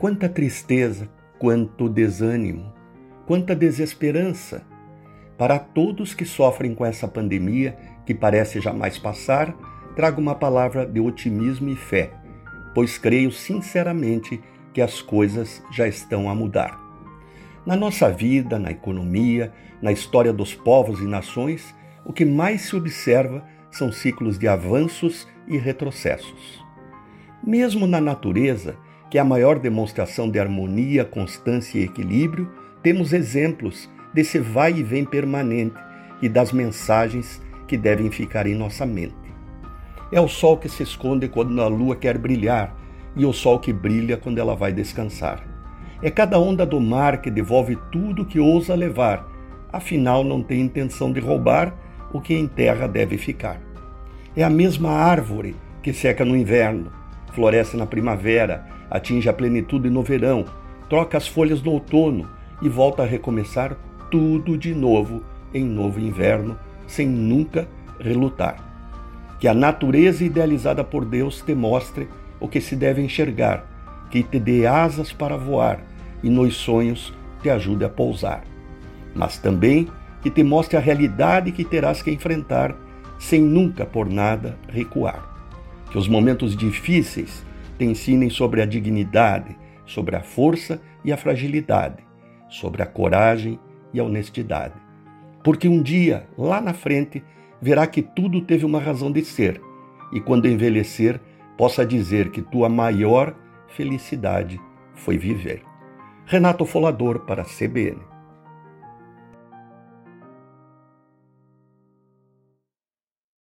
Quanta tristeza, quanto desânimo, quanta desesperança. Para todos que sofrem com essa pandemia que parece jamais passar, trago uma palavra de otimismo e fé, pois creio sinceramente que as coisas já estão a mudar. Na nossa vida, na economia, na história dos povos e nações, o que mais se observa são ciclos de avanços e retrocessos. Mesmo na natureza, que é a maior demonstração de harmonia, constância e equilíbrio, temos exemplos desse vai e vem permanente e das mensagens que devem ficar em nossa mente. É o sol que se esconde quando a lua quer brilhar e o sol que brilha quando ela vai descansar. É cada onda do mar que devolve tudo que ousa levar, afinal não tem intenção de roubar o que em terra deve ficar. É a mesma árvore que seca no inverno, floresce na primavera, atinge a plenitude no verão, troca as folhas no outono e volta a recomeçar tudo de novo em novo inverno, sem nunca relutar. Que a natureza idealizada por Deus te mostre o que se deve enxergar, que te dê asas para voar e nos sonhos te ajude a pousar. Mas também que te mostre a realidade que terás que enfrentar sem nunca por nada recuar. Que os momentos difíceis te ensinem sobre a dignidade, sobre a força e a fragilidade, sobre a coragem e a honestidade. Porque um dia, lá na frente, verá que tudo teve uma razão de ser, e quando envelhecer, possa dizer que tua maior felicidade foi viver. Renato Folador para a CBN.